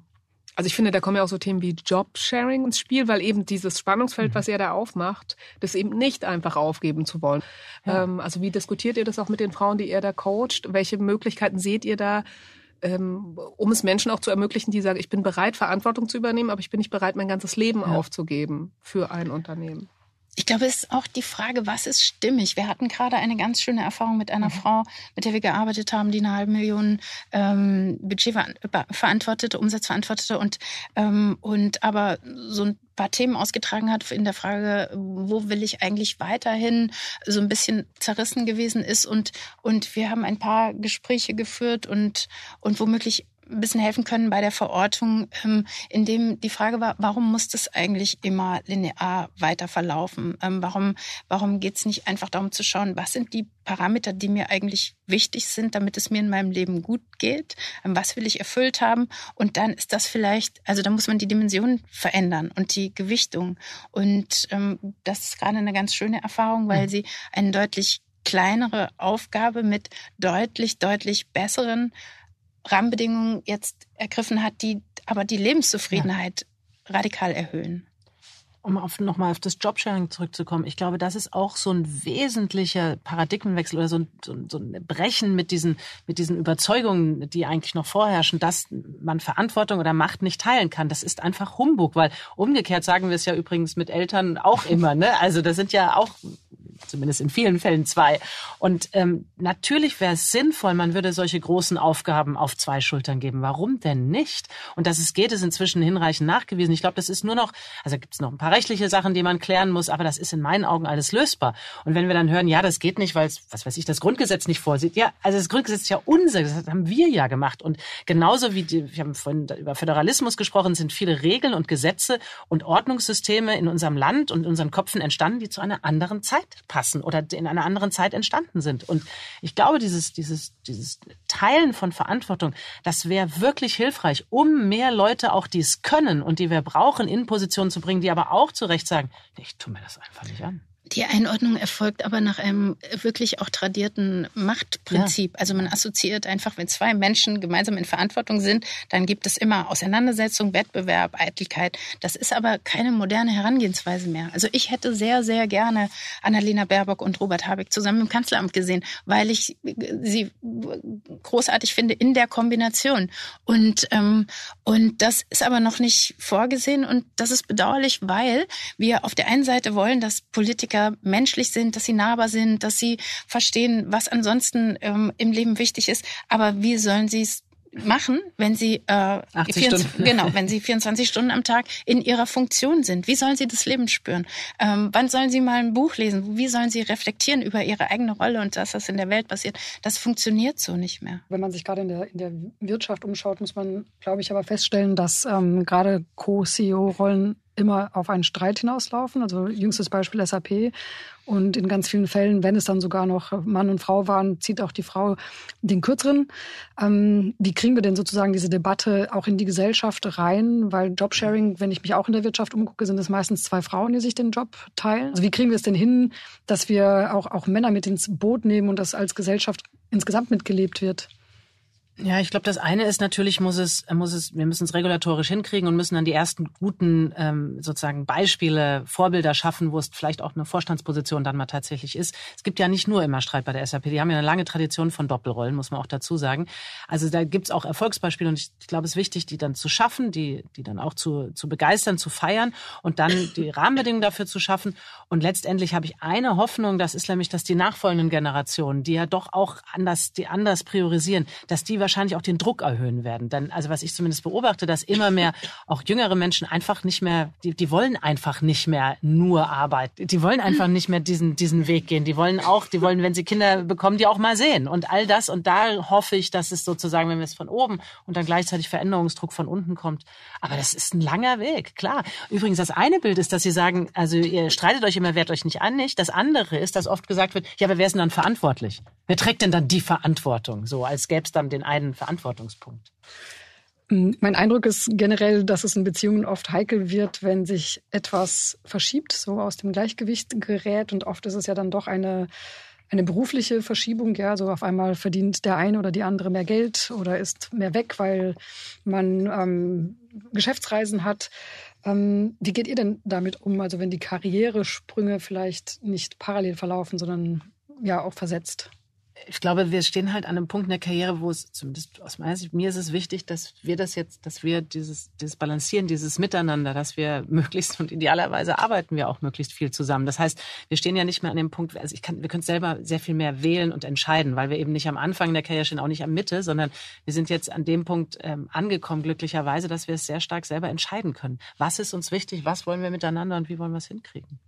also ich finde, da kommen ja auch so Themen wie Jobsharing ins Spiel, weil eben dieses Spannungsfeld, mhm. was er da aufmacht, das eben nicht einfach aufgeben zu wollen. Ja. Ähm, also wie diskutiert ihr das auch mit den Frauen, die ihr da coacht? Welche Möglichkeiten seht ihr da? Ähm, um es Menschen auch zu ermöglichen, die sagen, ich bin bereit, Verantwortung zu übernehmen, aber ich bin nicht bereit, mein ganzes Leben ja. aufzugeben für ein Unternehmen. Ich glaube, es ist auch die Frage, was ist stimmig? Wir hatten gerade eine ganz schöne Erfahrung mit einer mhm. Frau, mit der wir gearbeitet haben, die eine halbe Million ähm, Budget verantwortete, Umsatz verantwortete und, ähm, und aber so ein paar Themen ausgetragen hat in der Frage, wo will ich eigentlich weiterhin, so ein bisschen zerrissen gewesen ist. Und, und wir haben ein paar Gespräche geführt und, und womöglich ein bisschen helfen können bei der Verortung, ähm, in dem die Frage war, warum muss das eigentlich immer linear weiter verlaufen? Ähm, warum warum geht es nicht einfach darum zu schauen, was sind die Parameter, die mir eigentlich wichtig sind, damit es mir in meinem Leben gut geht? Ähm, was will ich erfüllt haben? Und dann ist das vielleicht, also da muss man die Dimension verändern und die Gewichtung. Und ähm, das ist gerade eine ganz schöne Erfahrung, weil mhm. sie eine deutlich kleinere Aufgabe mit deutlich, deutlich besseren Rahmenbedingungen jetzt ergriffen hat, die aber die Lebenszufriedenheit ja. radikal erhöhen. Um auf, nochmal auf das Jobsharing zurückzukommen, ich glaube, das ist auch so ein wesentlicher Paradigmenwechsel oder so ein, so, so ein Brechen mit diesen, mit diesen Überzeugungen, die eigentlich noch vorherrschen, dass man Verantwortung oder Macht nicht teilen kann. Das ist einfach Humbug, weil umgekehrt sagen wir es ja übrigens mit Eltern auch immer. Ne? Also das sind ja auch zumindest in vielen Fällen zwei. Und ähm, natürlich wäre es sinnvoll, man würde solche großen Aufgaben auf zwei Schultern geben. Warum denn nicht? Und dass es geht, ist inzwischen hinreichend nachgewiesen. Ich glaube, das ist nur noch, also gibt es noch ein paar rechtliche Sachen, die man klären muss, aber das ist in meinen Augen alles lösbar. Und wenn wir dann hören, ja, das geht nicht, weil es, was weiß ich, das Grundgesetz nicht vorsieht. Ja, also das Grundgesetz ist ja unser, das haben wir ja gemacht. Und genauso wie die, wir haben vorhin über Föderalismus gesprochen, sind viele Regeln und Gesetze und Ordnungssysteme in unserem Land und unseren Köpfen entstanden, die zu einer anderen Zeit passen oder in einer anderen Zeit entstanden sind. Und ich glaube, dieses, dieses, dieses Teilen von Verantwortung, das wäre wirklich hilfreich, um mehr Leute auch, die es können und die wir brauchen, in Positionen zu bringen, die aber auch zu Recht sagen, ich tue mir das einfach nicht an Die Einordnung erfolgt aber nach einem wirklich auch tradierten Machtprinzip. Ja. Also man assoziiert einfach, wenn zwei Menschen gemeinsam in Verantwortung sind, dann gibt es immer Auseinandersetzung, Wettbewerb, Eitelkeit. Das ist aber keine moderne Herangehensweise mehr. Also ich hätte sehr, sehr gerne Annalena Baerbock und Robert Habeck zusammen im Kanzleramt gesehen, weil ich sie großartig finde in der Kombination. Und, ähm, und das ist aber noch nicht vorgesehen und das ist bedauerlich, weil wir auf der einen Seite wollen, dass Politiker menschlich sind, dass sie nahbar sind, dass sie verstehen, was ansonsten ähm, im Leben wichtig ist. Aber wie sollen sie es machen, wenn sie äh, 24, <laughs> genau, wenn sie 24 Stunden am Tag in ihrer Funktion sind? Wie sollen sie das Leben spüren? Ähm, wann sollen sie mal ein Buch lesen? Wie sollen sie reflektieren über ihre eigene Rolle und das, was in der Welt passiert? Das funktioniert so nicht mehr. Wenn man sich gerade in der, in der Wirtschaft umschaut, muss man, glaube ich, aber feststellen, dass ähm, gerade Co-CEO-Rollen immer auf einen Streit hinauslaufen. Also jüngstes Beispiel SAP. Und in ganz vielen Fällen, wenn es dann sogar noch Mann und Frau waren, zieht auch die Frau den kürzeren. Ähm, wie kriegen wir denn sozusagen diese Debatte auch in die Gesellschaft rein? Weil Jobsharing, wenn ich mich auch in der Wirtschaft umgucke, sind es meistens zwei Frauen, die sich den Job teilen. Also wie kriegen wir es denn hin, dass wir auch, auch Männer mit ins Boot nehmen und das als Gesellschaft insgesamt mitgelebt wird? Ja, ich glaube, das eine ist natürlich, muss es, muss es, wir müssen es regulatorisch hinkriegen und müssen dann die ersten guten ähm, sozusagen Beispiele, Vorbilder schaffen, wo es vielleicht auch eine Vorstandsposition dann mal tatsächlich ist. Es gibt ja nicht nur immer Streit bei der SAP, die haben ja eine lange Tradition von Doppelrollen, muss man auch dazu sagen. Also da gibt's auch Erfolgsbeispiele und ich, ich glaube, es ist wichtig, die dann zu schaffen, die, die dann auch zu, zu begeistern, zu feiern und dann die <coughs> Rahmenbedingungen dafür zu schaffen. Und letztendlich habe ich eine Hoffnung, das ist nämlich, dass die nachfolgenden Generationen, die ja doch auch anders, die anders priorisieren, dass die wahrscheinlich auch den Druck erhöhen werden. Denn, also was ich zumindest beobachte, dass immer mehr auch jüngere Menschen einfach nicht mehr, die, die wollen einfach nicht mehr nur arbeiten. Die wollen einfach nicht mehr diesen, diesen Weg gehen. Die wollen auch, die wollen, wenn sie Kinder bekommen, die auch mal sehen. Und all das. Und da hoffe ich, dass es sozusagen, wenn wir es von oben und dann gleichzeitig Veränderungsdruck von unten kommt. Aber das ist ein langer Weg, klar. Übrigens, das eine Bild ist, dass Sie sagen, also ihr streitet euch immer, wehrt euch nicht an, nicht. Das andere ist, dass oft gesagt wird, ja, aber wer ist denn dann verantwortlich? Wer trägt denn dann die Verantwortung? So, als gäbe es dann den einen Verantwortungspunkt. Mm, mein Eindruck ist generell, dass es in Beziehungen oft heikel wird, wenn sich etwas verschiebt, so aus dem Gleichgewicht gerät. Und oft ist es ja dann doch eine, eine berufliche Verschiebung. Ja, so auf einmal verdient der eine oder die andere mehr Geld oder ist mehr weg, weil man ähm, Geschäftsreisen hat. Ähm, wie geht ihr denn damit um? Also wenn die Karrieresprünge vielleicht nicht parallel verlaufen, sondern ja auch versetzt? Ich glaube, wir stehen halt an einem Punkt in der Karriere, wo es zumindest aus meiner Sicht, mir ist es wichtig, dass wir das jetzt, dass wir dieses, dieses Balancieren, dieses Miteinander, dass wir <laughs> möglichst und idealerweise arbeiten wir auch möglichst viel zusammen. Das heißt, wir stehen ja nicht mehr an dem Punkt, also ich kann, wir können selber sehr viel mehr wählen und entscheiden, weil wir eben nicht am Anfang der Karriere stehen, auch nicht am Mitte, sondern wir sind jetzt an dem Punkt ähm, angekommen, glücklicherweise, dass wir es sehr stark selber entscheiden können. Was ist uns wichtig? Was wollen wir miteinander und wie wollen wir es hinkriegen?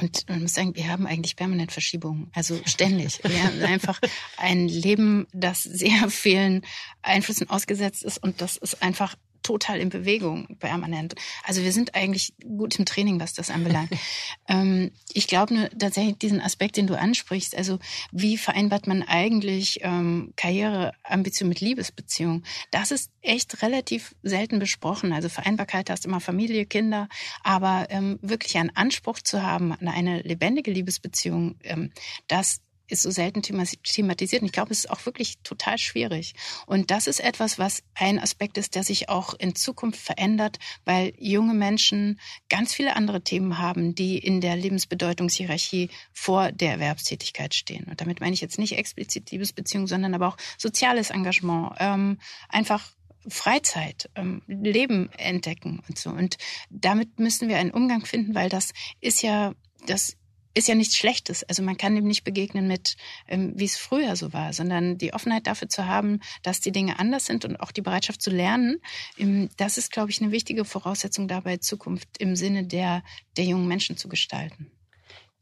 Und man muss sagen, wir haben eigentlich permanent Verschiebungen, also ständig. Wir haben einfach ein Leben, das sehr vielen Einflüssen ausgesetzt ist und das ist einfach total in Bewegung permanent. Also wir sind eigentlich gut im Training, was das anbelangt. <laughs> ähm, ich glaube nur tatsächlich diesen Aspekt, den du ansprichst, also wie vereinbart man eigentlich ähm, Karriereambition mit Liebesbeziehung? Das ist echt relativ selten besprochen. Also Vereinbarkeit hast immer Familie, Kinder, aber ähm, wirklich einen Anspruch zu haben an eine lebendige Liebesbeziehung, ähm, das ist so selten thematisiert. Und ich glaube, es ist auch wirklich total schwierig. Und das ist etwas, was ein Aspekt ist, der sich auch in Zukunft verändert, weil junge Menschen ganz viele andere Themen haben, die in der Lebensbedeutungshierarchie vor der Erwerbstätigkeit stehen. Und damit meine ich jetzt nicht explizit Liebesbeziehung, sondern aber auch soziales Engagement, ähm, einfach Freizeit, ähm, Leben entdecken und so. Und damit müssen wir einen Umgang finden, weil das ist ja, das ist ja nichts Schlechtes. Also man kann dem nicht begegnen mit, ähm, wie es früher so war, sondern die Offenheit dafür zu haben, dass die Dinge anders sind und auch die Bereitschaft zu lernen. Ähm, das ist, glaube ich, eine wichtige Voraussetzung dabei, Zukunft im Sinne der, der jungen Menschen zu gestalten.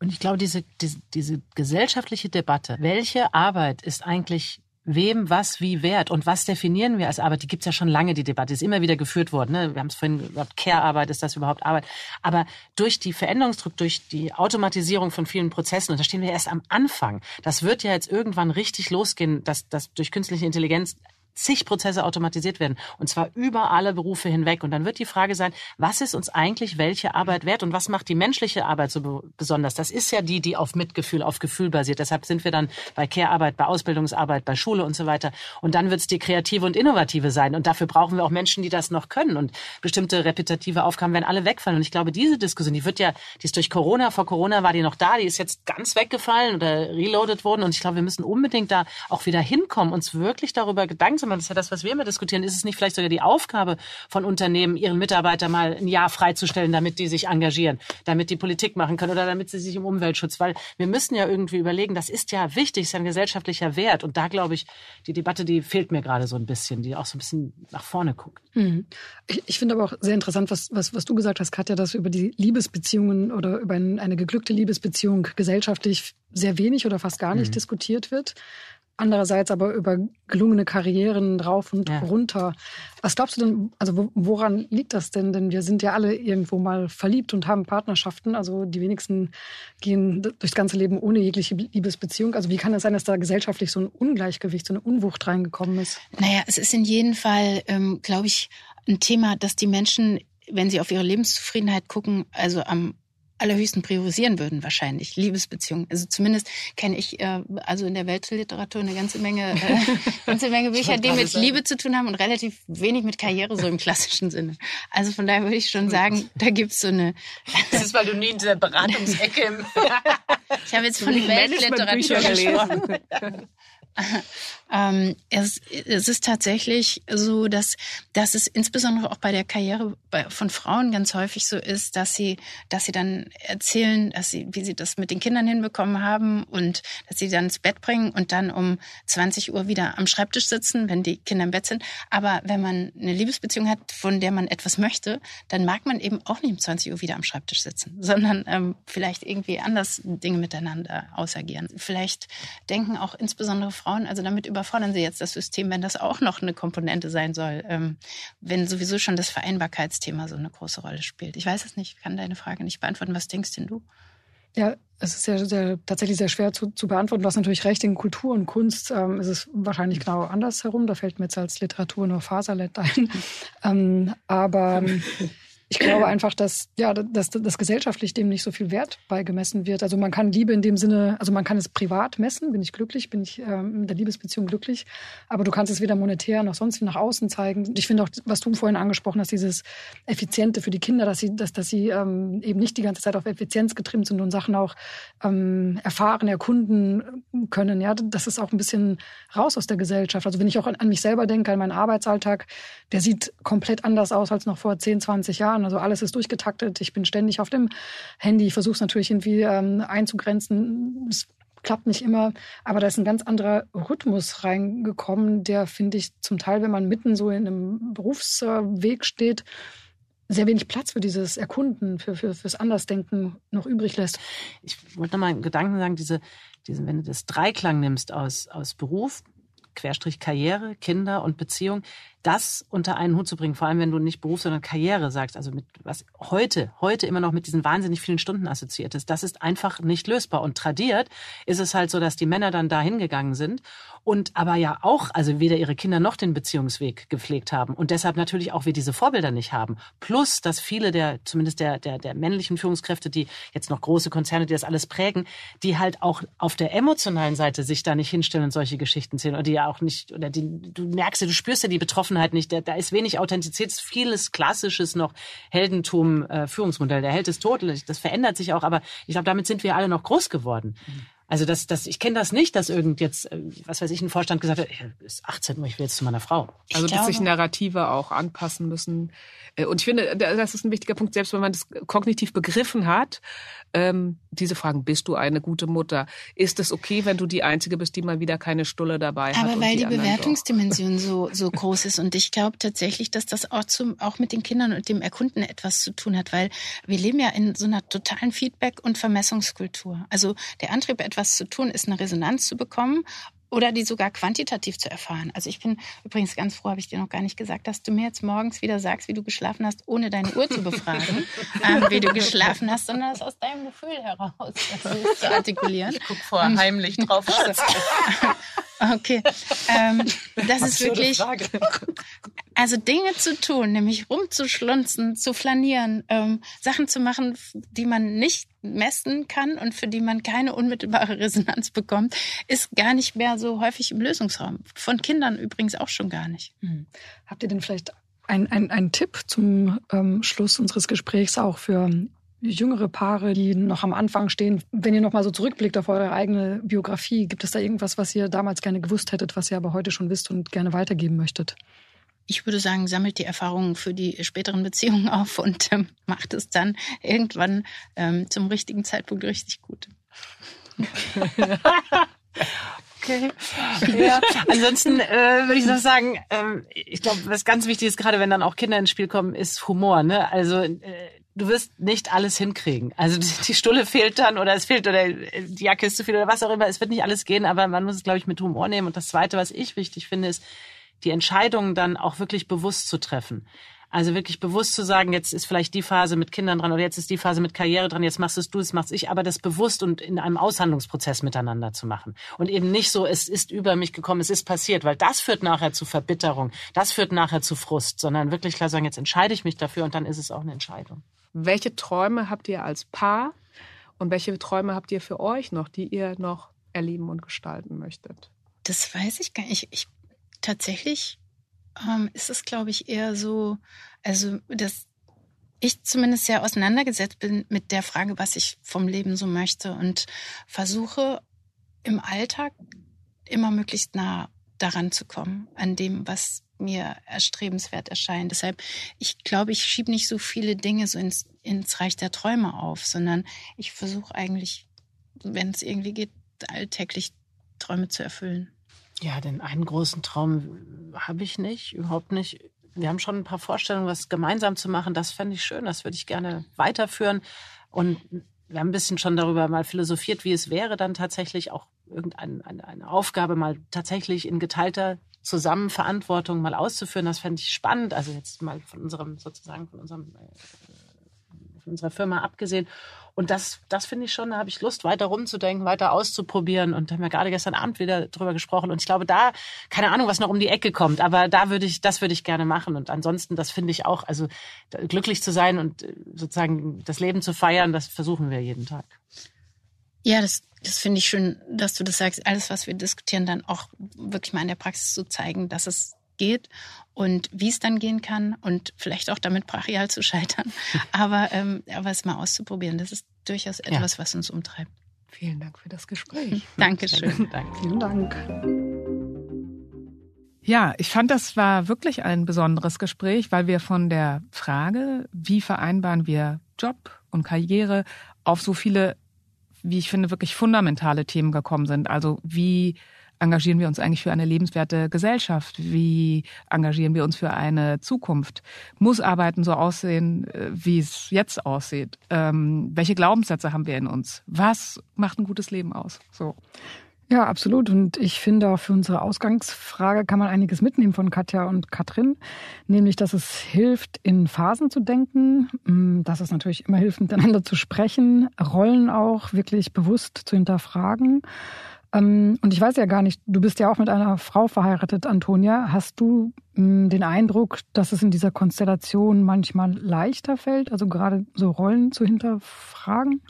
Und ich glaube, diese, diese, diese gesellschaftliche Debatte, welche Arbeit ist eigentlich wem was wie wert und was definieren wir als Arbeit, die gibt's ja schon lange, die Debatte, ist immer wieder geführt worden. Ne? Wir haben es vorhin gesagt, Care-Arbeit, ist das überhaupt Arbeit? Aber durch die Veränderungsdruck, durch die Automatisierung von vielen Prozessen, und da stehen wir erst am Anfang, das wird ja jetzt irgendwann richtig losgehen, dass, dass durch künstliche Intelligenz zig Prozesse automatisiert werden. Und zwar über alle Berufe hinweg. Und dann wird die Frage sein, was ist uns eigentlich welche Arbeit wert und was macht die menschliche Arbeit so besonders? Das ist ja die, die auf Mitgefühl, auf Gefühl basiert. Deshalb sind wir dann bei Care-Arbeit, bei Ausbildungsarbeit, bei Schule und so weiter. Und dann wird es die kreative und innovative sein. Und dafür brauchen wir auch Menschen, die das noch können. Und bestimmte repetitive Aufgaben werden alle wegfallen. Und ich glaube, diese Diskussion, die wird ja, die ist durch Corona, vor Corona war die noch da, die ist jetzt ganz weggefallen oder reloaded worden. Und ich glaube, wir müssen unbedingt da auch wieder hinkommen, uns wirklich darüber Gedanken zu machen. Das ist ja das, was wir immer diskutieren. Ist es nicht vielleicht sogar die Aufgabe von Unternehmen, ihren Mitarbeiter mal ein Jahr freizustellen, damit die sich engagieren, damit die Politik machen können oder damit sie sich um Umweltschutz, weil wir müssen ja irgendwie überlegen, das ist ja wichtig, ist ja ein gesellschaftlicher Wert. Und da glaube ich, die Debatte, die fehlt mir gerade so ein bisschen, die auch so ein bisschen nach vorne guckt. Mhm. Ich, ich finde aber auch sehr interessant, was, was, was du gesagt hast, Katja, dass über die Liebesbeziehungen oder über ein, eine geglückte Liebesbeziehung gesellschaftlich sehr wenig oder fast gar nicht mhm. diskutiert wird. Andererseits aber über gelungene Karrieren rauf und ja. runter. Was glaubst du denn, also woran liegt das denn? Denn wir sind ja alle irgendwo mal verliebt und haben Partnerschaften. Also die wenigsten gehen durchs ganze Leben ohne jegliche Liebesbeziehung. Also wie kann es sein, dass da gesellschaftlich so ein Ungleichgewicht, so eine Unwucht reingekommen ist? Naja, es ist in jedem Fall, ähm, glaube ich, ein Thema, dass die Menschen, wenn sie auf ihre Lebenszufriedenheit gucken, also am allerhöchsten priorisieren würden wahrscheinlich Liebesbeziehungen. Also zumindest kenne ich äh, also in der Weltliteratur eine ganze Menge äh, <laughs> ganze Menge Bücher, die mit Liebe zu tun haben und relativ wenig mit Karriere so im klassischen Sinne. Also von daher würde ich schon sagen, da gibt's so eine. <laughs> Das ist, weil du nie in dieser Beratungsecke im <laughs> Ich habe jetzt von Weltliteratur gesprochen. <laughs> ähm, es, es ist tatsächlich so, dass, dass es insbesondere auch bei der Karriere von Frauen ganz häufig so ist, dass sie, dass sie dann erzählen, dass sie, wie sie das mit den Kindern hinbekommen haben und dass sie dann ins Bett bringen und dann um 20 Uhr wieder am Schreibtisch sitzen, wenn die Kinder im Bett sind. Aber wenn man eine Liebesbeziehung hat, von der man etwas möchte, dann mag man eben auch nicht um 20 Uhr wieder am Schreibtisch sitzen, <laughs> sondern ähm, vielleicht irgendwie anders Dinge miteinander ausagieren. Vielleicht denken auch insbesondere Frauen, also damit überfordern sie jetzt das System, wenn das auch noch eine Komponente sein soll, ähm, wenn sowieso schon das Vereinbarkeitsthema so eine große Rolle spielt. Ich weiß es nicht, ich kann deine Frage nicht beantworten. Was denkst denn du? Ja, es ist sehr, sehr, tatsächlich sehr schwer zu, zu beantworten. Du hast natürlich recht, in Kultur und Kunst ähm, ist es wahrscheinlich genau andersherum. Da fällt mir jetzt als Literatur nur Faserlet ein. <laughs> ähm, aber <laughs> ich glaube einfach, dass, ja, dass, dass gesellschaftlich dem nicht so viel Wert beigemessen wird. Also man kann Liebe in dem Sinne, also man kann es privat messen, bin ich glücklich, bin ich ähm, mit der Liebesbeziehung glücklich, aber du kannst es weder monetär noch sonst wie nach außen zeigen. Ich finde auch, was du vorhin angesprochen hast, dieses Effiziente für die Kinder, dass sie, dass, dass sie ähm, eben nicht die ganze Zeit auf Effizienz getrimmt sind und Sachen auch ähm, erfahren, erkunden können. Ja, das ist auch ein bisschen raus aus der Gesellschaft. Also wenn ich auch an, an mich selber denke, an meinen Arbeitsalltag, der sieht komplett anders aus als noch vor 10, 20 Jahren. Also alles ist durchgetaktet. Ich bin ständig auf dem Handy. Ich versuche es natürlich irgendwie ähm, einzugrenzen. Es klappt nicht immer, aber da ist ein ganz anderer Rhythmus reingekommen, der finde ich zum Teil, wenn man mitten so in einem Berufsweg steht, sehr wenig Platz für dieses Erkunden, für, für fürs Andersdenken noch übrig lässt. Ich wollte noch mal einen Gedanken sagen, diese, diese, wenn du das Dreiklang nimmst aus, aus Beruf, Querstrich Karriere, Kinder und Beziehung, das unter einen Hut zu bringen, vor allem wenn du nicht Beruf, sondern Karriere sagst, also mit was heute, heute immer noch mit diesen wahnsinnig vielen Stunden assoziiert ist, das ist einfach nicht lösbar. Und tradiert ist es halt so, dass die Männer dann da hingegangen sind und aber ja auch, also weder ihre Kinder noch den Beziehungsweg gepflegt haben und deshalb natürlich auch wir diese Vorbilder nicht haben. Plus, dass viele der, zumindest der, der, der männlichen Führungskräfte, die jetzt noch große Konzerne, die das alles prägen, die halt auch auf der emotionalen Seite sich da nicht hinstellen und solche Geschichten zählen oder die ja auch nicht, oder die, du merkst ja, du spürst ja die Betroffenheit nicht, da, da ist wenig Authentizität, vieles klassisches noch Heldentum, äh, Führungsmodell, der Held ist tot, das verändert sich auch, aber ich glaube, damit sind wir alle noch groß geworden. Mhm. Also das, das, ich kenne das nicht, dass irgend jetzt, äh, was weiß ich, ein Vorstand gesagt hat, ist 18 Uhr, ich will jetzt zu meiner Frau. Also dass sich Narrative auch anpassen müssen. Äh, und ich finde, das ist ein wichtiger Punkt, selbst wenn man das kognitiv begriffen hat, ähm, diese Fragen, bist du eine gute Mutter? Ist es okay, wenn du die Einzige bist, die mal wieder keine Stulle dabei hat? Aber weil die, die Bewertungsdimension so, so <laughs> groß ist. Und ich glaube tatsächlich, dass das auch, zum, auch mit den Kindern und dem Erkunden etwas zu tun hat, weil wir leben ja in so einer totalen Feedback- und Vermessungskultur. Also der Antrieb, etwas etwas zu tun ist, eine Resonanz zu bekommen oder die sogar quantitativ zu erfahren. Also ich bin übrigens ganz froh, habe ich dir noch gar nicht gesagt, dass du mir jetzt morgens wieder sagst, wie du geschlafen hast, ohne deine Uhr zu befragen, <laughs> ähm, wie du geschlafen hast, sondern das aus deinem Gefühl heraus also zu <laughs> artikulieren. Ich gucke vorher heimlich drauf. <laughs> okay. Ähm, das ist wirklich, also Dinge zu tun, nämlich rumzuschlunzen, zu flanieren, ähm, Sachen zu machen, die man nicht messen kann und für die man keine unmittelbare Resonanz bekommt, ist gar nicht mehr so häufig im Lösungsraum. Von Kindern übrigens auch schon gar nicht. Hm. Habt ihr denn vielleicht einen ein Tipp zum ähm, Schluss unseres Gesprächs auch für jüngere Paare, die noch am Anfang stehen. Wenn ihr noch mal so zurückblickt auf eure eigene Biografie, gibt es da irgendwas, was ihr damals gerne gewusst hättet, was ihr aber heute schon wisst und gerne weitergeben möchtet? Ich würde sagen, sammelt die Erfahrungen für die späteren Beziehungen <laughs> auf und ähm, macht es dann irgendwann ähm, zum richtigen Zeitpunkt richtig gut. Okay. Ja. Ansonsten äh, würde ich noch sagen, ähm, ich glaube, was ganz wichtig ist, gerade wenn dann auch Kinder ins Spiel kommen, ist Humor. Ne? Also äh, du wirst nicht alles hinkriegen. Also die Stulle fehlt dann oder es fehlt oder die Jacke ist zu viel oder was auch immer. Es wird nicht alles gehen, aber man muss es, glaube ich, mit Humor nehmen. Und das Zweite, was ich wichtig finde, ist, die Entscheidungen dann auch wirklich bewusst zu treffen. Also wirklich bewusst zu sagen, jetzt ist vielleicht die Phase mit Kindern dran oder jetzt ist die Phase mit Karriere dran, jetzt machst es du, jetzt machst ich, aber das bewusst und in einem Aushandlungsprozess miteinander zu machen. Und eben nicht so, es ist über mich gekommen, es ist passiert, weil das führt nachher zu Verbitterung, das führt nachher zu Frust, sondern wirklich klar sagen, jetzt entscheide ich mich dafür und dann ist es auch eine Entscheidung. Welche Träume habt ihr als Paar und welche Träume habt ihr für euch noch, die ihr noch erleben und gestalten möchtet? Das weiß ich gar nicht. Ich, ich tatsächlich ähm, ist es, glaube ich, eher so, also dass ich zumindest sehr auseinandergesetzt bin mit der Frage, was ich vom Leben so möchte und versuche im Alltag immer möglichst nah daran zu kommen, an dem, was mir erstrebenswert erscheint. Deshalb, ich glaube, ich schiebe nicht so viele Dinge so ins, ins Reich der Träume auf, sondern ich versuche eigentlich, wenn es irgendwie geht, alltäglich Träume zu erfüllen. Ja, denn einen großen Traum habe ich nicht, überhaupt nicht. Wir haben schon ein paar Vorstellungen, was gemeinsam zu machen. Das fände ich schön, das würde ich gerne weiterführen. Und wir haben ein bisschen schon darüber mal philosophiert, wie es wäre, dann tatsächlich auch irgendeine eine Aufgabe mal tatsächlich in geteilter Zusammenverantwortung mal auszuführen. Das fände ich spannend. Also jetzt mal von unserem sozusagen von unserem äh, unserer Firma abgesehen. Und das, das finde ich schon, da habe ich Lust, weiter rumzudenken, weiter auszuprobieren. Und da haben wir gerade gestern Abend wieder drüber gesprochen. Und ich glaube, da, keine Ahnung, was noch um die Ecke kommt, aber da würde ich, das würde ich gerne machen. Und ansonsten, das finde ich auch, also glücklich zu sein und äh, sozusagen das Leben zu feiern, das versuchen wir jeden Tag. Ja, das, das finde ich schön, dass du das sagst. Alles, was wir diskutieren, dann auch wirklich mal in der Praxis zu zeigen, dass es geht und wie es dann gehen kann und vielleicht auch damit brachial zu scheitern. <laughs> Aber, ähm, aber es mal auszuprobieren, das ist durchaus etwas, ja. was uns umtreibt. Vielen Dank für das Gespräch. <laughs> Dankeschön. Danke. Vielen Dank. Ja, ich fand, das war wirklich ein besonderes Gespräch, weil wir von der Frage, wie vereinbaren wir Job und Karriere, auf so viele, wie ich finde, wirklich fundamentale Themen gekommen sind. Also wie engagieren wir uns eigentlich für eine lebenswerte Gesellschaft? Wie engagieren wir uns für eine Zukunft? Muss Arbeiten so aussehen, äh, wie es jetzt aussieht? Ähm, welche Glaubenssätze haben wir in uns? Was macht ein gutes Leben aus? So. Ja, absolut. Und ich finde auch für unsere Ausgangsfrage kann man einiges mitnehmen von Katja und Katrin, nämlich, dass es hilft, in Phasen zu denken, mm, dass es natürlich immer hilft, miteinander zu sprechen, Rollen auch wirklich bewusst zu hinterfragen und ich weiß ja gar nicht, du bist ja auch mit einer Frau verheiratet, Antonia. Hast du hm, den Eindruck, dass es in dieser Konstellation manchmal leichter fällt, also gerade so Rollen zu hinterfragen?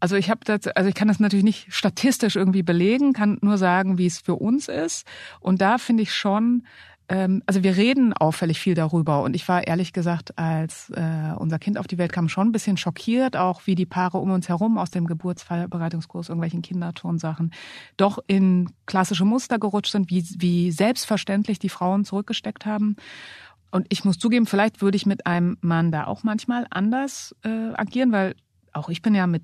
Also ich habe das, also ich kann das natürlich nicht statistisch irgendwie belegen, kann nur sagen, wie es für uns ist. Und da finde ich schon, ähm, also wir reden auffällig viel darüber und ich war ehrlich gesagt, als äh, unser Kind auf die Welt kam, schon ein bisschen schockiert, auch wie die Paare um uns herum aus dem Geburtsvorbereitungskurs, irgendwelchen Kinderturnsachen, doch in klassische Muster gerutscht sind, wie, wie selbstverständlich die Frauen zurückgesteckt haben. Und ich muss zugeben, vielleicht würde ich mit einem Mann da auch manchmal anders äh, agieren, weil auch ich bin ja mit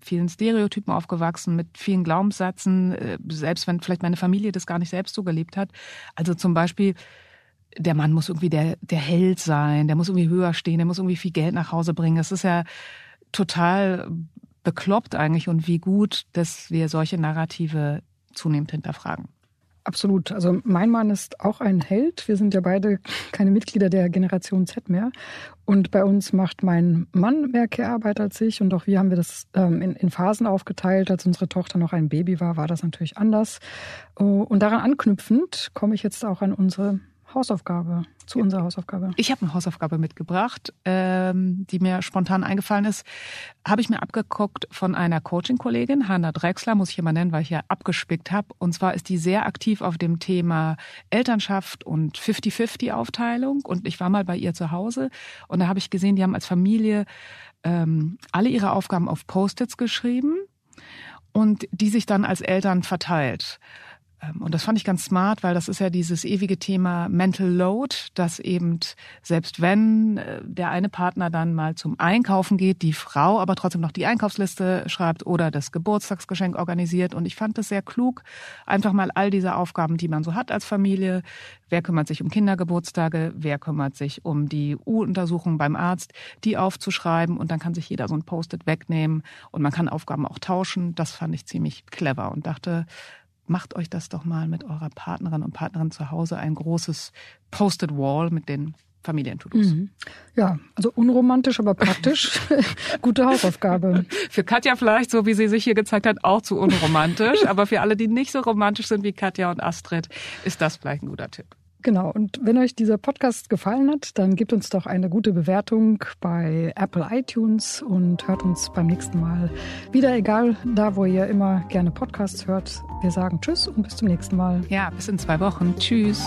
vielen Stereotypen aufgewachsen, mit vielen Glaubenssätzen, äh, selbst wenn vielleicht meine Familie das gar nicht selbst so gelebt hat. Also zum Beispiel, der Mann muss irgendwie der, der Held sein, der muss irgendwie höher stehen, der muss irgendwie viel Geld nach Hause bringen. Das ist ja total bekloppt eigentlich und wie gut, dass wir solche Narrative zunehmend hinterfragen. Absolut. Also mein Mann ist auch ein Held. Wir sind ja beide keine Mitglieder der Generation Z mehr. Und bei uns macht mein Mann mehr Care-Arbeit als ich. Und auch wir haben wir das ähm, in, Phasen aufgeteilt. Als unsere Tochter noch ein Baby war, war das natürlich anders. Oh, und daran anknüpfend komme ich jetzt auch an unsere Hausaufgabe, zu unserer Hausaufgabe. Ich habe eine Hausaufgabe mitgebracht, ähm, die mir spontan eingefallen ist. Habe ich mir abgeguckt von einer Coaching-Kollegin, Hanna Drexler, muss ich immer nennen, weil ich ja abgespickt habe. Und zwar ist die sehr aktiv auf dem Thema Elternschaft und 50-50-Aufteilung. Und ich war mal bei ihr zu Hause und da habe ich gesehen, die haben als Familie ähm, alle ihre Aufgaben auf Post-its geschrieben und die sich dann als Eltern verteilt. Ähm, und das fand ich ganz smart, weil das ist ja dieses ewige Thema Mental Load, dass eben selbst wenn äh, der eine Partner dann mal zum Einkaufen geht, die Frau aber trotzdem noch die Einkaufsliste schreibt oder das Geburtstagsgeschenk organisiert. Und ich fand das sehr klug, einfach mal all diese Aufgaben, die man so hat als Familie, wer kümmert sich um Kindergeburtstage, wer kümmert sich um die U-Untersuchung beim Arzt, die aufzuschreiben und dann kann sich jeder so ein Post-it wegnehmen und man kann Aufgaben auch tauschen. Das fand ich ziemlich clever und dachte, macht euch das doch mal mit eurer Partnerin und Partnerin zu Hause ein großes Posted Wall mit den Familien-To-Dos. Mhm. Ja, also unromantisch, aber praktisch. <laughs> Gute Hausaufgabe. Für Katja vielleicht, so wie sie sich hier gezeigt hat, auch zu unromantisch. aber für alle, die nicht so romantisch sind wie Katja und Astrid, ist das vielleicht ein guter Tipp. Genau, und wenn euch dieser Podcast gefallen hat, dann gebt uns doch eine gute Bewertung bei Apple iTunes und hört uns beim nächsten Mal wieder, egal da, wo ihr immer gerne Podcasts hört. Wir sagen Tschüss und bis zum nächsten Mal. Ja, bis in zwei Wochen. Tschüss.